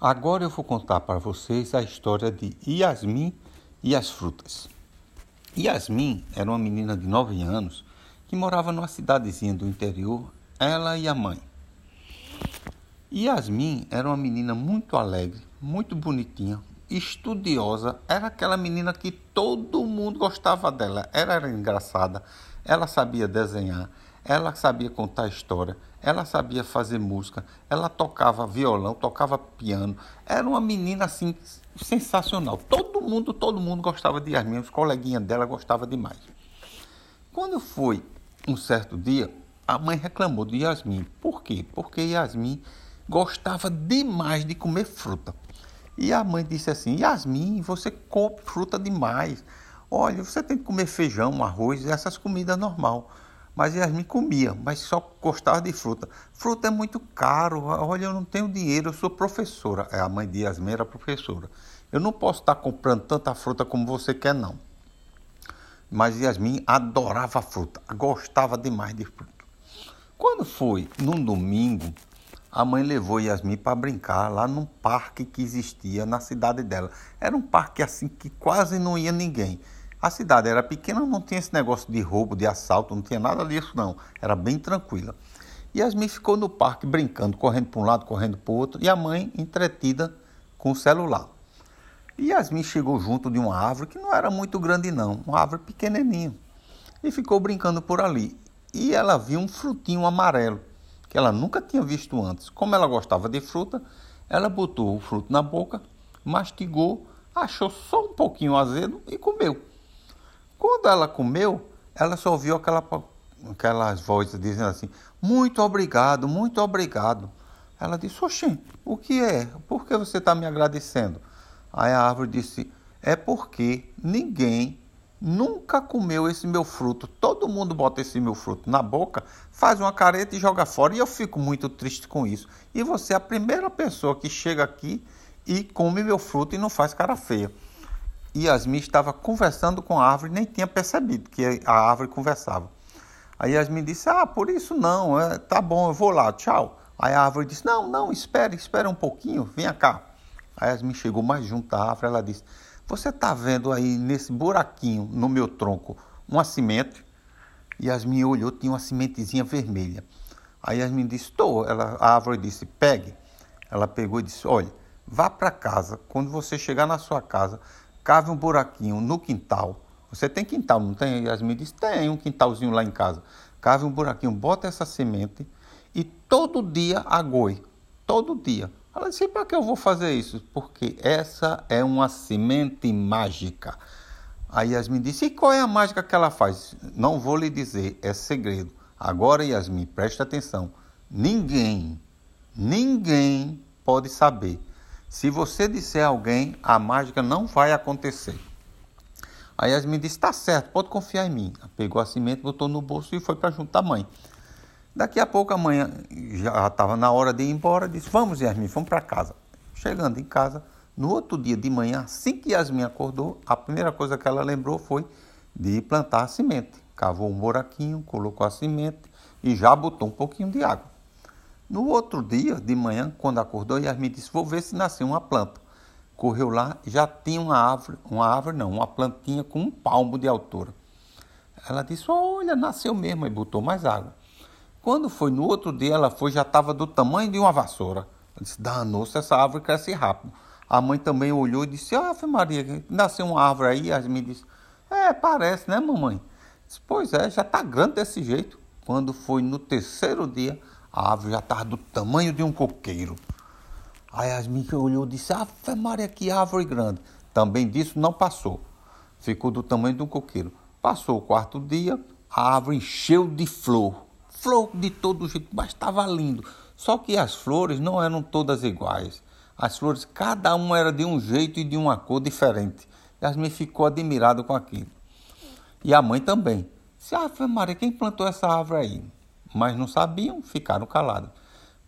Agora eu vou contar para vocês a história de Yasmin e as frutas. Yasmin era uma menina de 9 anos que morava numa cidadezinha do interior, ela e a mãe. Yasmin era uma menina muito alegre, muito bonitinha, estudiosa, era aquela menina que todo mundo gostava dela. Ela era engraçada, ela sabia desenhar, ela sabia contar história, ela sabia fazer música, ela tocava violão, tocava piano. Era uma menina assim sensacional. Todo mundo, todo mundo gostava de Yasmin, os coleguinhas dela gostavam demais. Quando foi um certo dia, a mãe reclamou de Yasmin. Por quê? Porque Yasmin gostava demais de comer fruta. E a mãe disse assim: Yasmin, você come fruta demais. Olha, você tem que comer feijão, arroz, essas comidas normal. Mas Yasmin comia, mas só gostava de fruta. Fruta é muito caro. Olha, eu não tenho dinheiro, eu sou professora. É, a mãe de Yasmin era professora. Eu não posso estar comprando tanta fruta como você quer, não. Mas Yasmin adorava fruta, gostava demais de fruta. Quando foi num domingo, a mãe levou Yasmin para brincar lá num parque que existia na cidade dela. Era um parque assim que quase não ia ninguém. A cidade era pequena, não tinha esse negócio de roubo, de assalto, não tinha nada disso não. Era bem tranquila. Yasmin ficou no parque brincando, correndo para um lado, correndo para o outro, e a mãe entretida com o celular. E Yasmin chegou junto de uma árvore que não era muito grande não, uma árvore pequenininha, e ficou brincando por ali. E ela viu um frutinho amarelo que ela nunca tinha visto antes. Como ela gostava de fruta, ela botou o fruto na boca, mastigou, achou só um pouquinho azedo e comeu. Quando ela comeu, ela só ouviu aquela, aquelas vozes dizendo assim: Muito obrigado, muito obrigado. Ela disse: Oxê, o que é? Por que você está me agradecendo? Aí a árvore disse: É porque ninguém nunca comeu esse meu fruto. Todo mundo bota esse meu fruto na boca, faz uma careta e joga fora. E eu fico muito triste com isso. E você é a primeira pessoa que chega aqui e come meu fruto e não faz cara feia. E Yasmin estava conversando com a árvore, nem tinha percebido que a árvore conversava. Aí Yasmin disse: Ah, por isso não, é, tá bom, eu vou lá, tchau. Aí a árvore disse: Não, não, espere, espere um pouquinho, venha cá. Aí Yasmin chegou mais junto da árvore, ela disse: Você está vendo aí nesse buraquinho no meu tronco uma semente? E Yasmin olhou, tinha uma sementezinha vermelha. Aí Yasmin disse: Estou. a árvore disse: Pegue. Ela pegou e disse: Olha, vá para casa. Quando você chegar na sua casa, cave um buraquinho no quintal. Você tem quintal, não tem? Yasmin disse, tem um quintalzinho lá em casa. Cave um buraquinho, bota essa semente e todo dia agoe. Todo dia. Ela disse, para que eu vou fazer isso? Porque essa é uma semente mágica. Aí Yasmin disse, e qual é a mágica que ela faz? Não vou lhe dizer, é segredo. Agora, Yasmin, preste atenção. Ninguém, ninguém pode saber. Se você disser a alguém, a mágica não vai acontecer. Aí Yasmin disse: Tá certo, pode confiar em mim. Pegou a semente, botou no bolso e foi para junto da mãe. Daqui a pouco a mãe já estava na hora de ir embora, disse: Vamos, Yasmin, vamos para casa. Chegando em casa, no outro dia de manhã, assim que Yasmin acordou, a primeira coisa que ela lembrou foi de plantar a semente. Cavou um buraquinho, colocou a semente e já botou um pouquinho de água. No outro dia, de manhã, quando acordou, Yasmin disse: Vou ver se nasceu uma planta. Correu lá, já tinha uma árvore, uma árvore não, uma plantinha com um palmo de altura. Ela disse: Olha, nasceu mesmo, e botou mais água. Quando foi no outro dia, ela foi, já estava do tamanho de uma vassoura. Ela disse: Danou-se, essa árvore cresce rápido. A mãe também olhou e disse: Ave Maria, nasceu uma árvore aí. Yasmin disse: É, parece, né, mamãe? Disse, pois é, já está grande desse jeito. Quando foi no terceiro dia, a árvore já estava do tamanho de um coqueiro. Aí Yasmin olhou e disse: Ave Maria, que árvore grande. Também disso não passou. Ficou do tamanho de um coqueiro. Passou o quarto dia, a árvore encheu de flor. Flor de todo jeito, mas estava lindo. Só que as flores não eram todas iguais. As flores, cada uma era de um jeito e de uma cor diferente. Yasmin ficou admirado com aquilo. E a mãe também. Disse, Ave Maria, quem plantou essa árvore aí? Mas não sabiam, ficaram calados.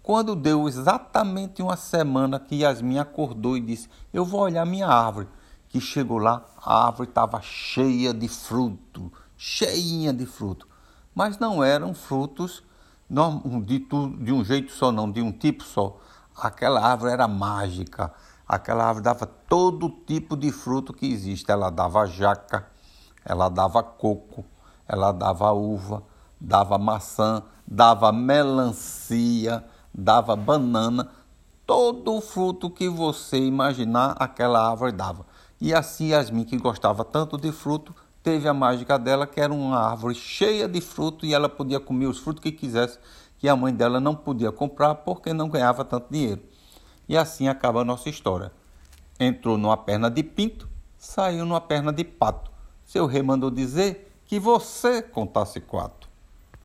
Quando deu exatamente uma semana que Yasmin acordou e disse: Eu vou olhar minha árvore. Que chegou lá, a árvore estava cheia de fruto, cheinha de fruto. Mas não eram frutos de, de um jeito só, não, de um tipo só. Aquela árvore era mágica. Aquela árvore dava todo tipo de fruto que existe. Ela dava jaca, ela dava coco, ela dava uva, dava maçã, dava melancia, dava banana. Todo o fruto que você imaginar, aquela árvore dava. E assim Yasmin, que gostava tanto de fruto, teve a mágica dela, que era uma árvore cheia de fruto e ela podia comer os frutos que quisesse, que a mãe dela não podia comprar porque não ganhava tanto dinheiro. E assim acaba a nossa história. Entrou numa perna de pinto, saiu numa perna de pato. Seu rei mandou dizer que você contasse quatro.